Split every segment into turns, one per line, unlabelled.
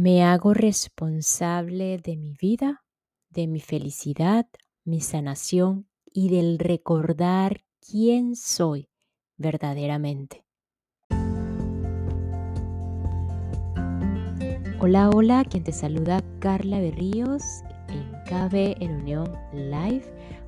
Me hago responsable de mi vida, de mi felicidad, mi sanación y del recordar quién soy verdaderamente. Hola, hola, quien te saluda Carla Berríos en KB en Unión Live,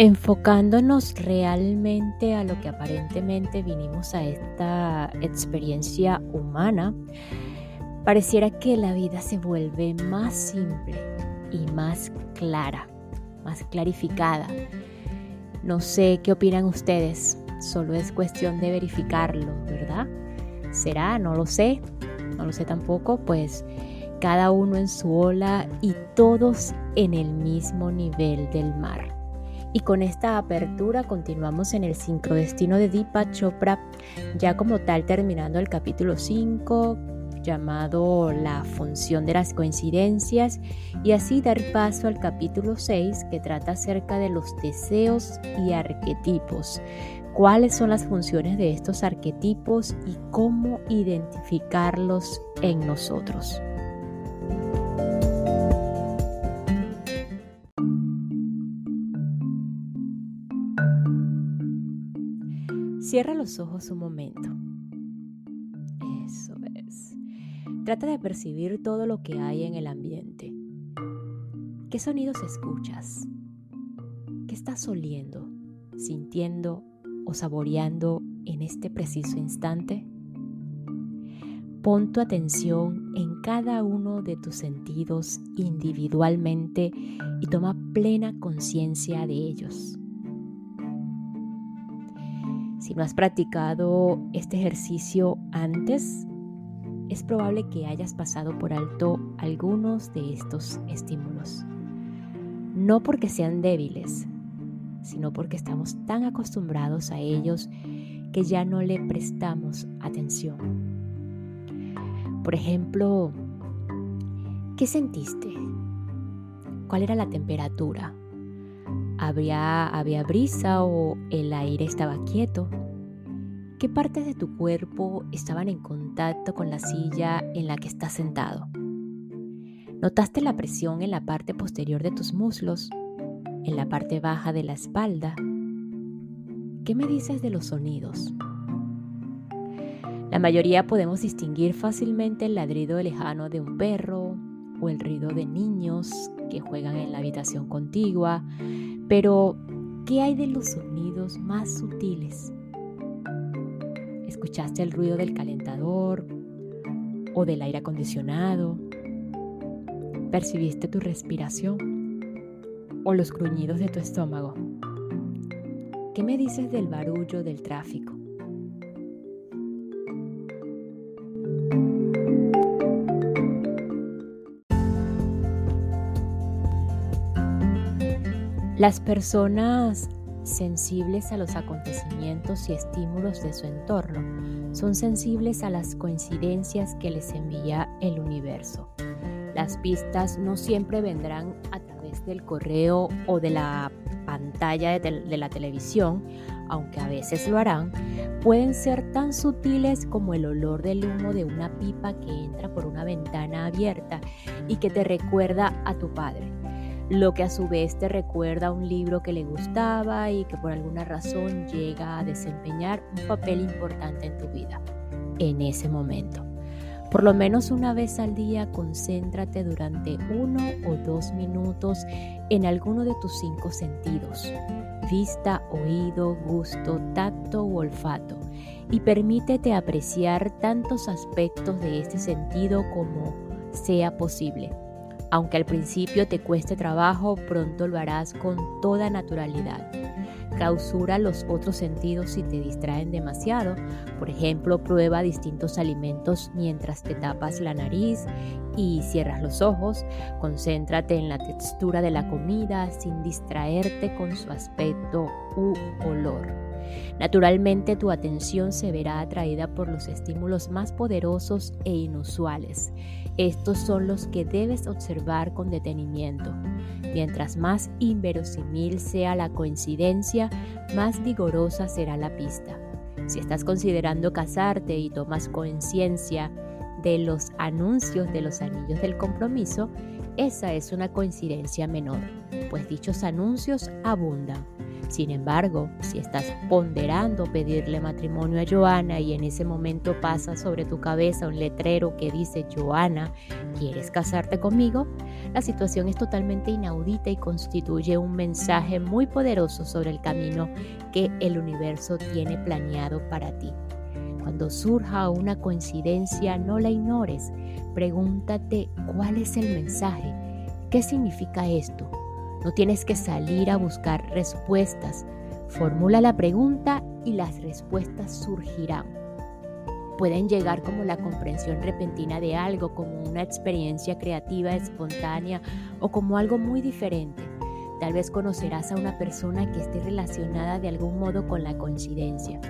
Enfocándonos realmente a lo que aparentemente vinimos a esta experiencia humana, pareciera que la vida se vuelve más simple y más clara, más clarificada. No sé qué opinan ustedes, solo es cuestión de verificarlo, ¿verdad? ¿Será? No lo sé, no lo sé tampoco, pues cada uno en su ola y todos en el mismo nivel del mar. Y con esta apertura continuamos en el sincrodestino de Deepak Chopra, ya como tal terminando el capítulo 5 llamado La función de las coincidencias y así dar paso al capítulo 6 que trata acerca de los deseos y arquetipos. ¿Cuáles son las funciones de estos arquetipos y cómo identificarlos en nosotros? Cierra los ojos un momento. Eso es. Trata de percibir todo lo que hay en el ambiente. ¿Qué sonidos escuchas? ¿Qué estás oliendo, sintiendo o saboreando en este preciso instante? Pon tu atención en cada uno de tus sentidos individualmente y toma plena conciencia de ellos. Si no has practicado este ejercicio antes, es probable que hayas pasado por alto algunos de estos estímulos. No porque sean débiles, sino porque estamos tan acostumbrados a ellos que ya no le prestamos atención. Por ejemplo, ¿qué sentiste? ¿Cuál era la temperatura? ¿Había, había brisa o el aire estaba quieto? ¿Qué partes de tu cuerpo estaban en contacto con la silla en la que estás sentado? ¿Notaste la presión en la parte posterior de tus muslos? ¿En la parte baja de la espalda? ¿Qué me dices de los sonidos? La mayoría podemos distinguir fácilmente el ladrido lejano de un perro o el ruido de niños que juegan en la habitación contigua, pero, ¿qué hay de los sonidos más sutiles? ¿Escuchaste el ruido del calentador o del aire acondicionado? ¿Percibiste tu respiración o los gruñidos de tu estómago? ¿Qué me dices del barullo del tráfico? Las personas sensibles a los acontecimientos y estímulos de su entorno son sensibles a las coincidencias que les envía el universo. Las pistas no siempre vendrán a través del correo o de la pantalla de, la televisión, aunque a veces lo harán, pueden ser tan sutiles como el olor del humo de una pipa que entra por una ventana abierta y que te recuerda a tu padre lo que a su vez te recuerda un libro que le gustaba y que por alguna razón llega a desempeñar un papel importante en tu vida en ese momento. Por lo menos una vez al día concéntrate durante uno o dos minutos en alguno de tus cinco sentidos. vista, oído, gusto, tacto u olfato y permítete apreciar tantos aspectos de este sentido como sea posible. Aunque al principio te cueste trabajo, pronto lo harás con toda naturalidad. Clausura los otros sentidos si te distraen demasiado. Por ejemplo, prueba distintos alimentos mientras te tapas la nariz y cierras los ojos. Concéntrate en la textura de la comida sin distraerte con su aspecto u olor. Naturalmente tu atención se verá atraída por los estímulos más poderosos e inusuales. Estos son los que debes observar con detenimiento. Mientras más inverosímil sea la coincidencia, más vigorosa será la pista. Si estás considerando casarte y tomas conciencia de los anuncios de los anillos del compromiso, esa es una coincidencia menor, pues dichos anuncios abundan. Sin embargo, si estás ponderando pedirle matrimonio a Joana y en ese momento pasa sobre tu cabeza un letrero que dice Joana, ¿quieres casarte conmigo? La situación es totalmente inaudita y constituye un mensaje muy poderoso sobre el camino que el universo tiene planeado para ti. Cuando surja una coincidencia, no la ignores. Pregúntate cuál es el mensaje. ¿Qué significa esto? No tienes que salir a buscar respuestas. Formula la pregunta y las respuestas surgirán. Pueden llegar como la comprensión repentina de algo, como una experiencia creativa espontánea o como algo muy diferente. Tal vez conocerás a una persona que esté relacionada de algún modo con la coincidencia.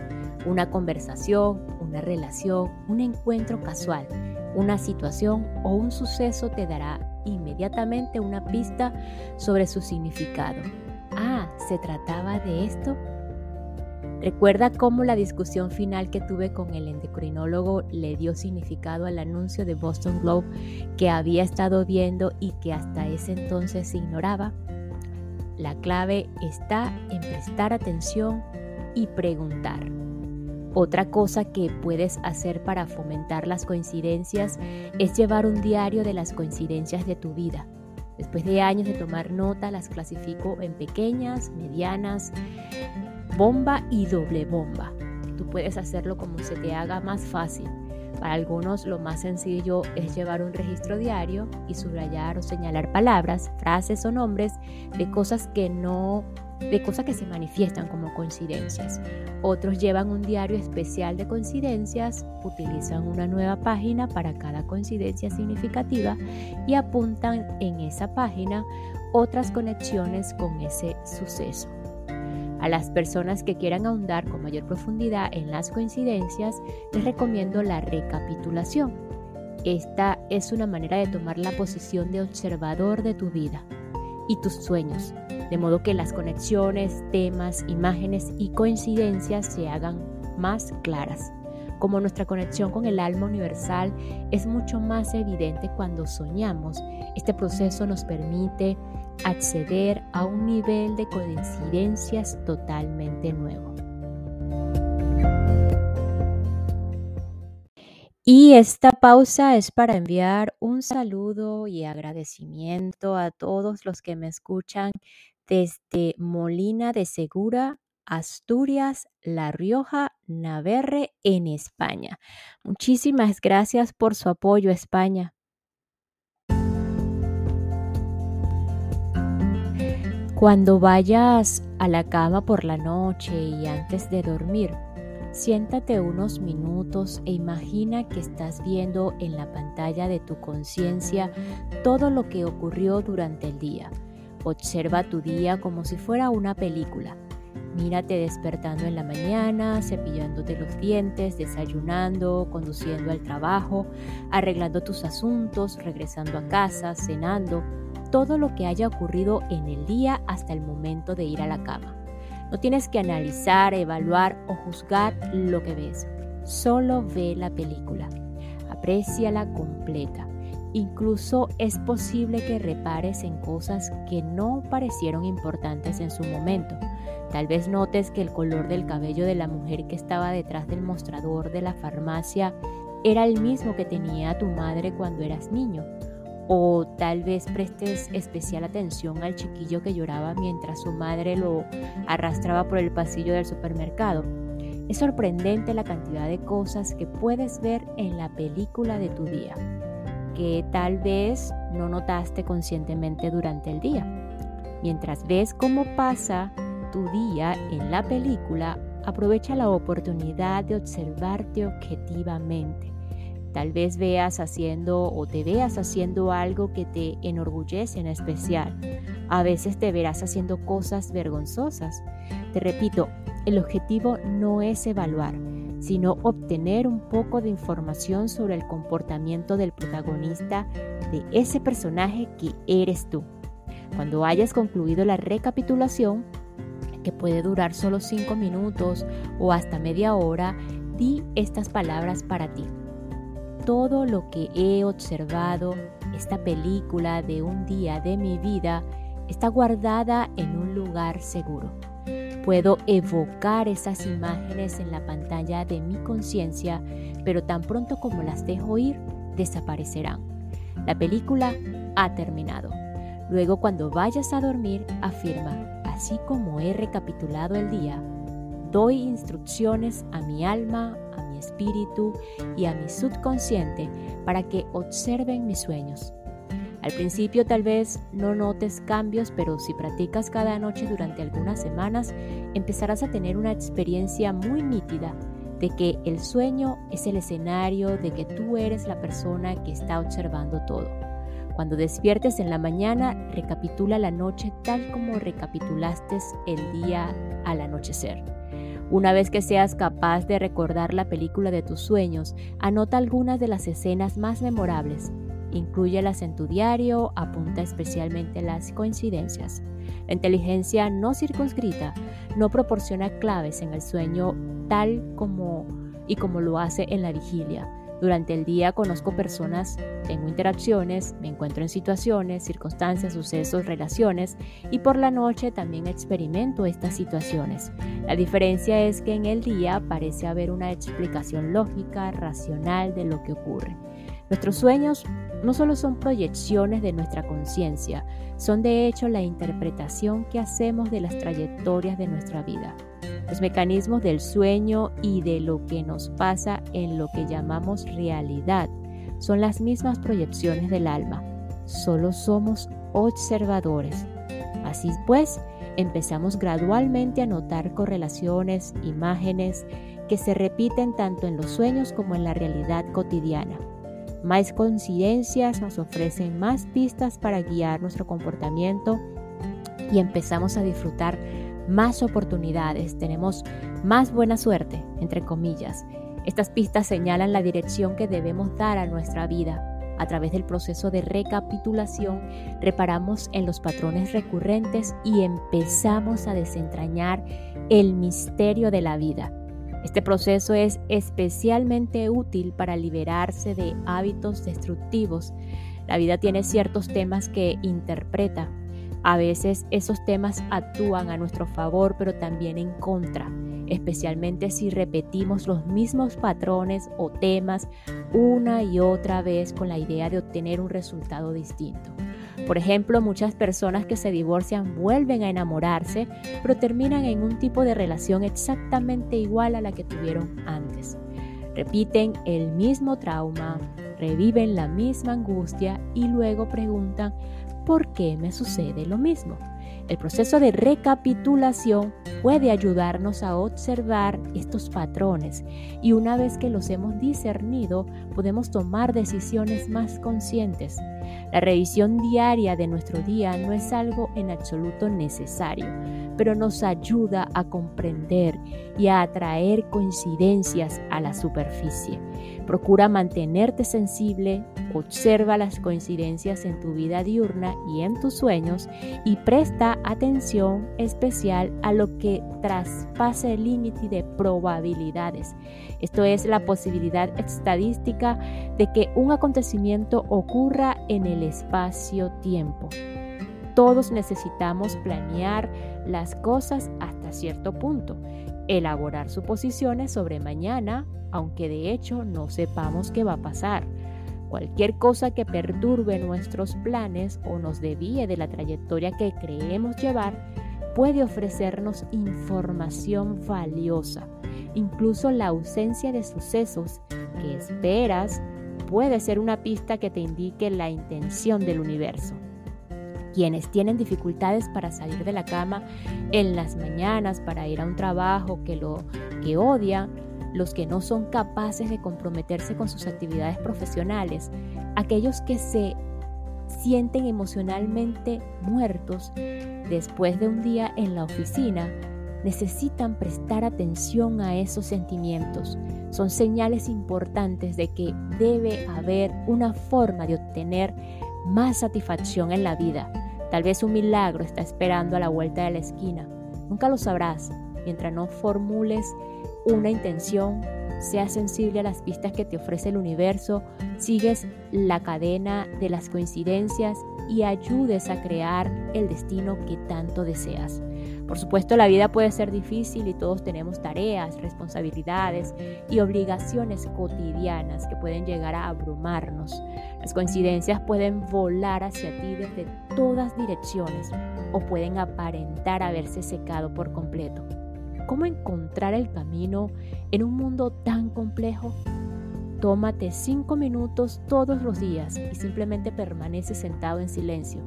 Una conversación, una relación, un encuentro casual, una situación o un suceso te dará inmediatamente una pista sobre su significado. Ah, ¿se trataba de esto? Recuerda cómo la discusión final que tuve con el endocrinólogo le dio significado al anuncio de Boston Globe que había estado viendo y que hasta ese entonces ignoraba. La clave está en prestar atención y preguntar. Otra cosa que puedes hacer para fomentar las coincidencias es llevar un diario de las coincidencias de tu vida. Después de años de tomar nota, las clasifico en pequeñas, medianas, bomba y doble bomba. Tú puedes hacerlo como se te haga más fácil. Para algunos lo más sencillo es llevar un registro diario y subrayar o señalar palabras, frases o nombres de cosas que no de cosas que se manifiestan como coincidencias. Otros llevan un diario especial de coincidencias, utilizan una nueva página para cada coincidencia significativa y apuntan en esa página otras conexiones con ese suceso. A las personas que quieran ahondar con mayor profundidad en las coincidencias, les recomiendo la recapitulación. Esta es una manera de tomar la posición de observador de tu vida y tus sueños, de modo que las conexiones, temas, imágenes y coincidencias se hagan más claras. Como nuestra conexión con el alma universal es mucho más evidente cuando soñamos, este proceso nos permite acceder a un nivel de coincidencias totalmente nuevo. Y esta pausa es para enviar un saludo y agradecimiento a todos los que me escuchan desde Molina de Segura, Asturias, La Rioja, Navarre, en España. Muchísimas gracias por su apoyo, España. Cuando vayas a la cama por la noche y antes de dormir, Siéntate unos minutos e imagina que estás viendo en la pantalla de tu conciencia todo lo que ocurrió durante el día. Observa tu día como si fuera una película. Mírate despertando en la mañana, cepillándote los dientes, desayunando, conduciendo al trabajo, arreglando tus asuntos, regresando a casa, cenando, todo lo que haya ocurrido en el día hasta el momento de ir a la cama. No tienes que analizar, evaluar o juzgar lo que ves. Solo ve la película. Apréciala completa. Incluso es posible que repares en cosas que no parecieron importantes en su momento. Tal vez notes que el color del cabello de la mujer que estaba detrás del mostrador de la farmacia era el mismo que tenía tu madre cuando eras niño O tal vez prestes especial atención al chiquillo que lloraba mientras su madre lo arrastraba por el pasillo del supermercado. Es sorprendente la cantidad de cosas que puedes ver en la película de tu día, que tal vez no notaste conscientemente durante el día. Mientras ves cómo pasa tu día en la película, aprovecha la oportunidad de observarte objetivamente. Tal vez veas haciendo o te veas haciendo algo que te enorgullece en especial. A veces te verás haciendo cosas vergonzosas. Te repito, el objetivo no es evaluar, sino obtener un poco de información sobre el comportamiento del protagonista de ese personaje que eres tú. Cuando hayas concluido la recapitulación, que puede durar solo 5 minutos o hasta media hora, di estas palabras para ti. Todo lo que he observado, esta película de un día de mi vida, está guardada en un lugar seguro. Puedo evocar esas imágenes en la pantalla de mi conciencia, pero tan pronto como las dejo ir, desaparecerán. La película ha terminado. Luego cuando vayas a dormir, afirma, así como he recapitulado el día, doy instrucciones a mi alma, a mi espíritu y a mi subconsciente para que observen mis sueños. Al principio tal vez no notes cambios, pero si practicas cada noche durante algunas semanas, empezarás a tener una experiencia muy nítida de que el sueño es el escenario, de que tú eres la persona que está observando todo. Cuando despiertes en la mañana, recapitula la noche tal como recapitulaste el día al anochecer. Una vez que seas capaz de recordar la película de tus sueños, anota algunas de las escenas más memorables. Incluyelas en tu diario, apunta especialmente las coincidencias. La inteligencia no circunscrita no proporciona claves en el sueño tal como y como lo hace en la vigilia durante el día conozco personas, tengo interacciones, me encuentro en situaciones, circunstancias, sucesos, relaciones y por la noche también experimento estas situaciones. La diferencia es que en el día parece haber una explicación lógica, racional de lo que ocurre. Nuestros sueños no solo son proyecciones de nuestra conciencia, son de hecho la interpretación que hacemos de las trayectorias de nuestra vida. Los mecanismos del sueño y de lo que nos pasa en lo que llamamos realidad son las mismas proyecciones del alma, solo somos observadores. Así pues, empezamos gradualmente a notar correlaciones, imágenes que se repiten tanto en los sueños como en la realidad cotidiana. Más coincidencias nos ofrecen más pistas para guiar nuestro comportamiento y empezamos a disfrutar más oportunidades, tenemos más buena suerte, entre comillas. Estas pistas señalan la dirección que debemos dar a nuestra vida. A través del proceso de recapitulación, reparamos en los patrones recurrentes y empezamos a desentrañar el misterio de la vida. Este proceso es especialmente útil para liberarse de hábitos destructivos. La vida tiene ciertos temas que interpreta, a veces esos temas actúan a nuestro favor, pero también en contra, especialmente si repetimos los mismos patrones o temas una y otra vez con la idea de obtener un resultado distinto. Por ejemplo, muchas personas que se divorcian vuelven a enamorarse, pero terminan en un tipo de relación exactamente igual a la que tuvieron antes. Repiten el mismo trauma, reviven la misma angustia y luego preguntan, ¿por qué me sucede lo mismo? El proceso de recapitulación puede ayudarnos a observar estos patrones y una vez que los hemos discernido podemos tomar decisiones más conscientes. La revisión diaria de nuestro día no es algo en absoluto necesario, pero nos ayuda a comprender y a atraer coincidencias a la superficie. Procura mantenerte sensible, observa las coincidencias en tu vida diurna y en tus sueños y presta atención especial a lo que traspase el límite de probabilidades. Esto es la posibilidad estadística de que un acontecimiento ocurra en el espacio-tiempo. Todos necesitamos planear las cosas hasta cierto punto, elaborar suposiciones sobre mañana, aunque de hecho no sepamos qué va a pasar. Cualquier cosa que perturbe nuestros planes o nos desvíe de la trayectoria que creemos llevar puede ofrecernos información valiosa. Incluso la ausencia de sucesos que esperas puede ser una pista que te indique la intención del universo. Quienes tienen dificultades para salir de la cama en las mañanas, para ir a un trabajo que lo que odian, los que no son capaces de comprometerse con sus actividades profesionales, aquellos que se sienten emocionalmente muertos después de un día en la oficina, necesitan prestar atención a esos sentimientos. Son señales importantes de que debe haber una forma de obtener más satisfacción en la vida. Tal vez un milagro está esperando a la vuelta de la esquina. Nunca lo sabrás mientras no formules una intención, seas sensible a las pistas que te ofrece el universo, sigues la cadena de las coincidencias y ayudes a crear el destino que tanto deseas. Por supuesto, la vida puede ser difícil y todos tenemos tareas, responsabilidades y obligaciones cotidianas que pueden llegar a abrumarnos. Las coincidencias pueden volar hacia ti desde todas direcciones o pueden aparentar haberse secado por completo. ¿Cómo encontrar el camino en un mundo tan complejo? Tómate cinco minutos todos los días y simplemente permanece sentado en silencio.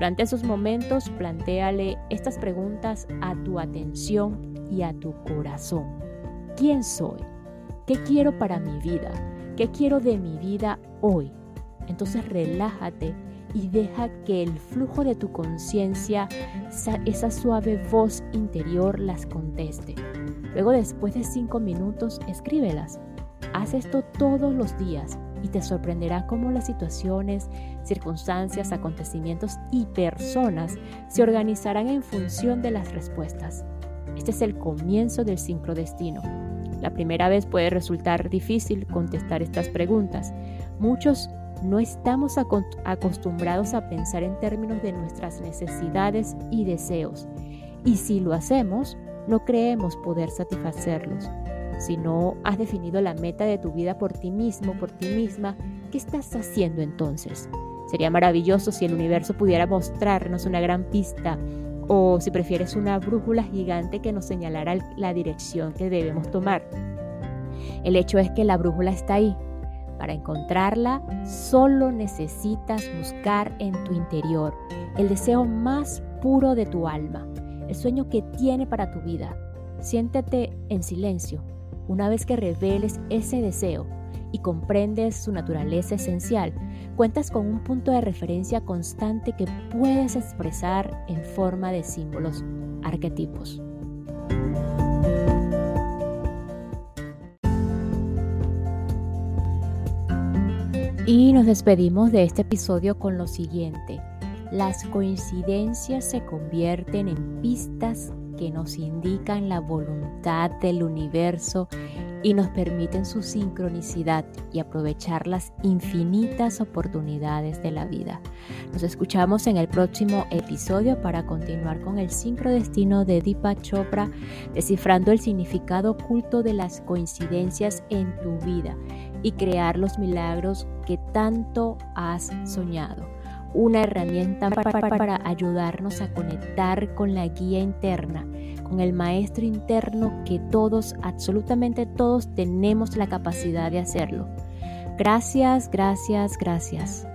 Durante esos momentos, plantéale estas preguntas a tu atención y a tu corazón. ¿Quién soy? ¿Qué quiero para mi vida? ¿Qué quiero de mi vida hoy? Entonces relájate y deja que el flujo de tu conciencia, esa suave voz interior, las conteste. Luego, después de cinco minutos, escríbelas. Haz esto todos los días y te sorprenderá cómo las situaciones, circunstancias, acontecimientos y personas se organizarán en función de las respuestas. Este es el comienzo del sincrodestino. La primera vez puede resultar difícil contestar estas preguntas. Muchos no estamos acostumbrados a pensar en términos de nuestras necesidades y deseos. Y si lo hacemos, no creemos poder satisfacerlos. Si no has definido la meta de tu vida por ti mismo, por ti misma, ¿qué estás haciendo entonces? Sería maravilloso si el universo pudiera mostrarnos una gran pista o si prefieres una brújula gigante que nos señalara la dirección que debemos tomar. El hecho es que la brújula está ahí, para encontrarla, solo necesitas buscar en tu interior el deseo más puro de tu alma, el sueño que tiene para tu vida. Siéntete en silencio. Una vez que reveles ese deseo y comprendes su naturaleza esencial, cuentas con un punto de referencia constante que puedes expresar en forma de símbolos, arquetipos. Y nos despedimos de este episodio con lo siguiente. Las coincidencias se convierten en pistas que nos indican la voluntad del universo y nos permiten su sincronicidad y aprovechar las infinitas oportunidades de la vida. Nos escuchamos en el próximo episodio para continuar con el sincrodestino de Deepak Chopra, descifrando el significado oculto de las coincidencias en tu vida y crear los milagros que tanto has soñado. Una herramienta para, ayudarnos a conectar con la guía interna, con el maestro interno que todos, absolutamente todos, tenemos la capacidad de hacerlo. Gracias, gracias, gracias.